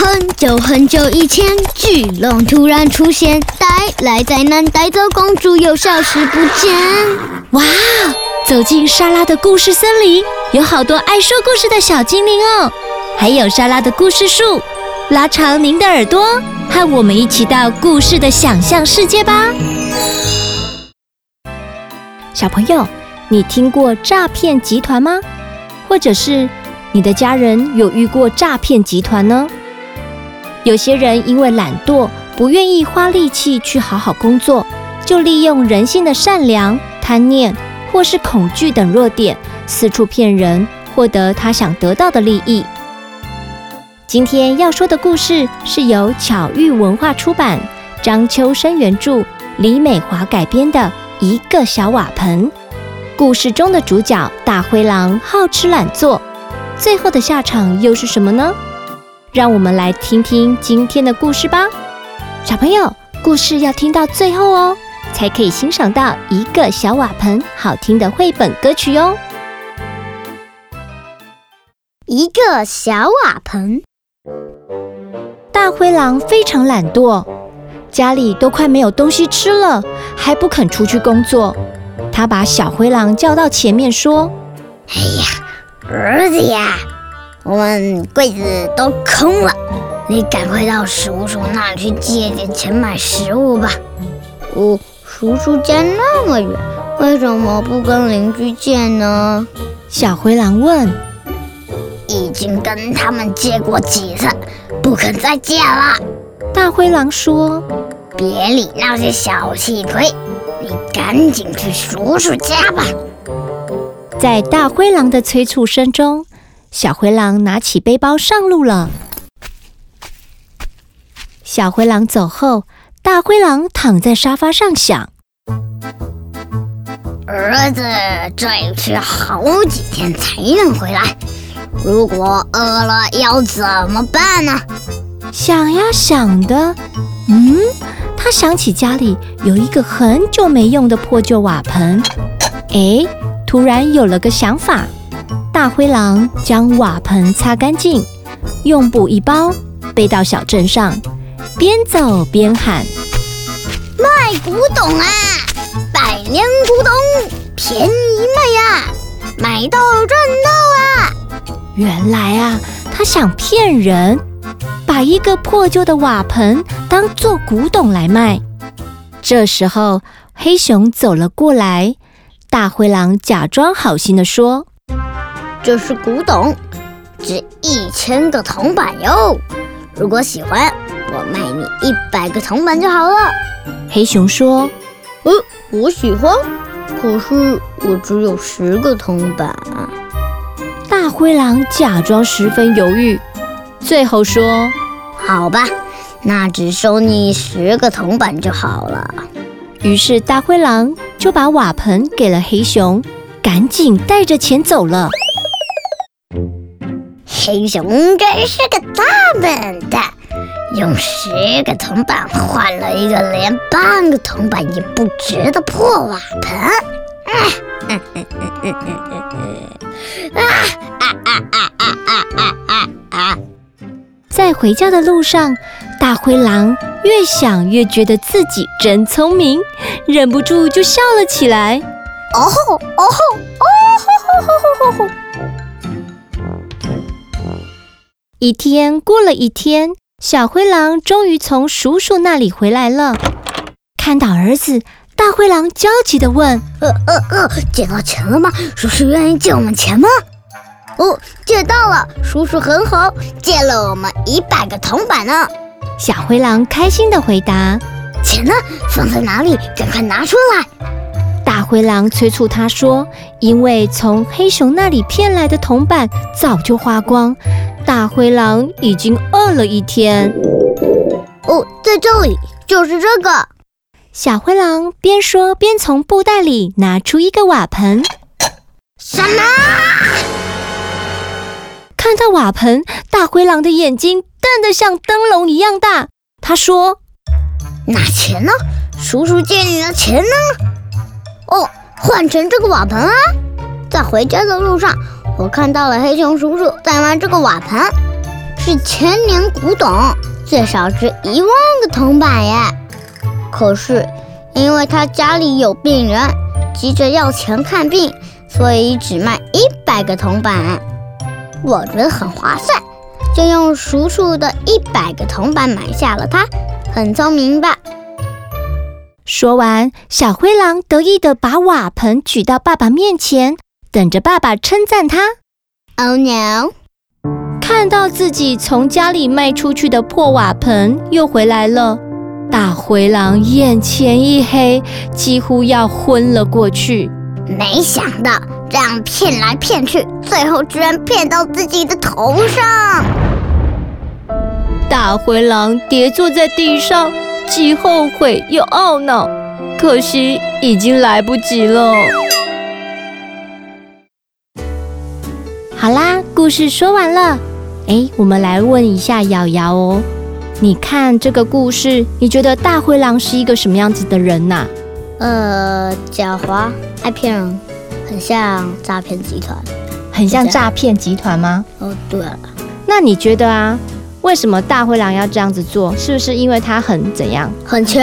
很久很久以前，巨龙突然出现，带来灾难，带走公主，又消失不见。哇！走进莎拉的故事森林，有好多爱说故事的小精灵哦，还有莎拉的故事树。拉长您的耳朵，和我们一起到故事的想象世界吧。小朋友，你听过诈骗集团吗？或者是你的家人有遇过诈骗集团呢？有些人因为懒惰，不愿意花力气去好好工作，就利用人性的善良、贪念或是恐惧等弱点，四处骗人，获得他想得到的利益。今天要说的故事是由巧遇文化出版、张秋生原著、李美华改编的一个小瓦盆。故事中的主角大灰狼好吃懒做，最后的下场又是什么呢？让我们来听听今天的故事吧，小朋友，故事要听到最后哦，才可以欣赏到一个小瓦盆好听的绘本歌曲哟。一个小瓦盆，大灰狼非常懒惰，家里都快没有东西吃了，还不肯出去工作。他把小灰狼叫到前面说：“哎呀，儿子呀！”我们柜子都空了，你赶快到叔叔那去借点钱买食物吧。哦，叔叔家那么远，为什么不跟邻居借呢？小灰狼问。已经跟他们借过几次，不肯再借了。大灰狼说：“别理那些小气鬼，你赶紧去叔叔家吧。”在大灰狼的催促声中。小灰狼拿起背包上路了。小灰狼走后，大灰狼躺在沙发上想：“儿子这一去好几天才能回来，如果饿了要怎么办呢？”想呀想的，嗯，他想起家里有一个很久没用的破旧瓦盆，哎，突然有了个想法。大灰狼将瓦盆擦干净，用布一包，背到小镇上，边走边喊：“卖古董啊，百年古董，便宜卖呀，买到赚到啊！”原来啊，他想骗人，把一个破旧的瓦盆当做古董来卖。这时候，黑熊走了过来，大灰狼假装好心地说。这是古董，值一千个铜板哟。如果喜欢，我卖你一百个铜板就好了。黑熊说：“呃，我喜欢，可是我只有十个铜板。”大灰狼假装十分犹豫，最后说：“好吧，那只收你十个铜板就好了。”于是大灰狼就把瓦盆给了黑熊，赶紧带着钱走了。黑熊真是个大笨蛋，用十个铜板换了一个连半个铜板也不值的破瓦盆。啊在回家的路上，大灰狼越想越觉得自己真聪明，忍不住就笑了起来。哦吼哦吼哦吼吼吼吼吼吼！一天过了一天，小灰狼终于从叔叔那里回来了。看到儿子，大灰狼焦急地问：“呃呃呃，捡到钱了吗？叔叔愿意借我们钱吗？”“哦，借到了，叔叔很好，借了我们一百个铜板呢。”小灰狼开心地回答：“钱呢？放在哪里？赶快拿出来！”大灰狼催促他说：“因为从黑熊那里骗来的铜板早就花光。”大灰狼已经饿了一天。哦，在这里，就是这个。小灰狼边说边从布袋里拿出一个瓦盆。什么？看到瓦盆，大灰狼的眼睛瞪得像灯笼一样大。他说：“那钱呢？叔叔借你的钱呢？”哦，换成这个瓦盆啊！在回家的路上。我看到了黑熊叔叔在玩这个瓦盆，是千年古董，最少值一万个铜板耶。可是因为他家里有病人，急着要钱看病，所以只卖一百个铜板。我觉得很划算，就用叔叔的一百个铜板买下了它。很聪明吧？说完，小灰狼得意地把瓦盆举到爸爸面前，等着爸爸称赞他。Oh no！看到自己从家里卖出去的破瓦盆又回来了，大灰狼眼前一黑，几乎要昏了过去。没想到这样骗来骗去，最后居然骗到自己的头上。大灰狼跌坐在地上，既后悔又懊恼，可惜已经来不及了。好啦，故事说完了。哎，我们来问一下瑶瑶哦，你看这个故事，你觉得大灰狼是一个什么样子的人呐？呃，狡猾，爱骗人，很像诈骗集团。很像诈骗集团吗？哦，对了，那你觉得啊？为什么大灰狼要这样子做？是不是因为他很怎样？很穷，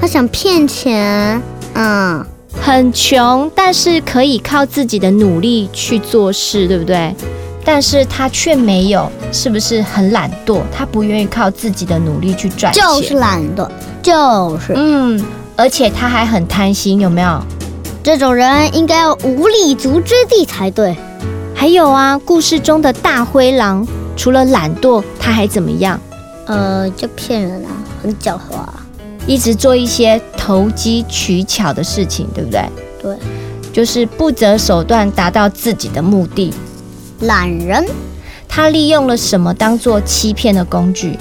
他想骗钱。嗯，很穷，但是可以靠自己的努力去做事，对不对？但是他却没有，是不是很懒惰？他不愿意靠自己的努力去赚钱，就是懒惰，就是。嗯，而且他还很贪心，有没有？这种人应该有无立足之地才对。还有啊，故事中的大灰狼。除了懒惰，他还怎么样？呃，就骗人啊，很狡猾啊，一直做一些投机取巧的事情，对不对？对，就是不择手段达到自己的目的。懒人，他利用了什么当做欺骗的工具？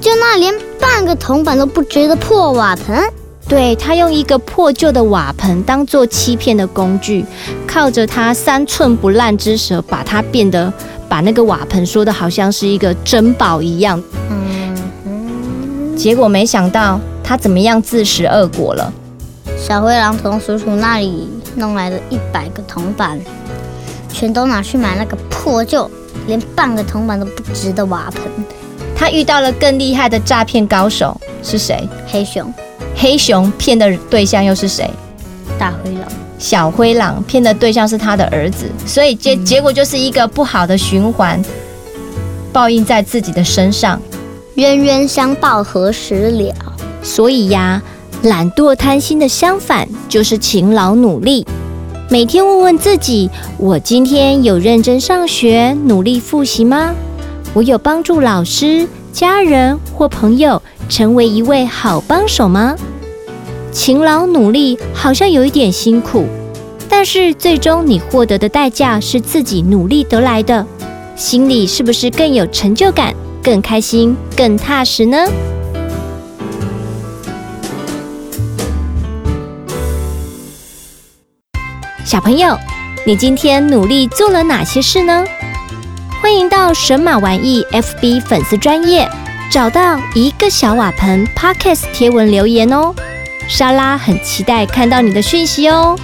就那连半个铜板都不值的破瓦盆。对，他用一个破旧的瓦盆当做欺骗的工具，靠着他三寸不烂之舌，把它变得。把那个瓦盆说的好像是一个珍宝一样，嗯嗯，结果没想到他怎么样自食恶果了。小灰狼从叔叔那里弄来了一百个铜板，全都拿去买那个破旧、连半个铜板都不值的瓦盆。他遇到了更厉害的诈骗高手，是谁？黑熊。黑熊骗的对象又是谁？大灰狼。小灰狼骗的对象是他的儿子，所以结结果就是一个不好的循环，报应在自己的身上。冤冤相报何时了？所以呀，懒惰贪心的相反就是勤劳努力。每天问问自己：我今天有认真上学、努力复习吗？我有帮助老师、家人或朋友成为一位好帮手吗？勤劳努力好像有一点辛苦，但是最终你获得的代价是自己努力得来的，心里是不是更有成就感、更开心、更踏实呢？小朋友，你今天努力做了哪些事呢？欢迎到神马玩意 FB 粉丝专业找到一个小瓦盆 Podcast 贴文留言哦。莎拉很期待看到你的讯息哦。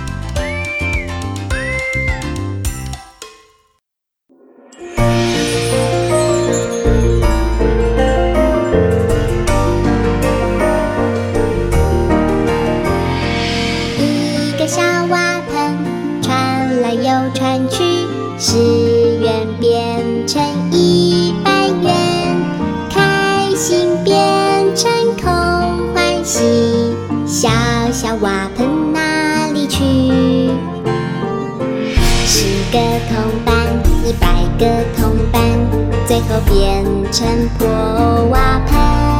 十个铜板，一百个铜板，最后变成破瓦盆。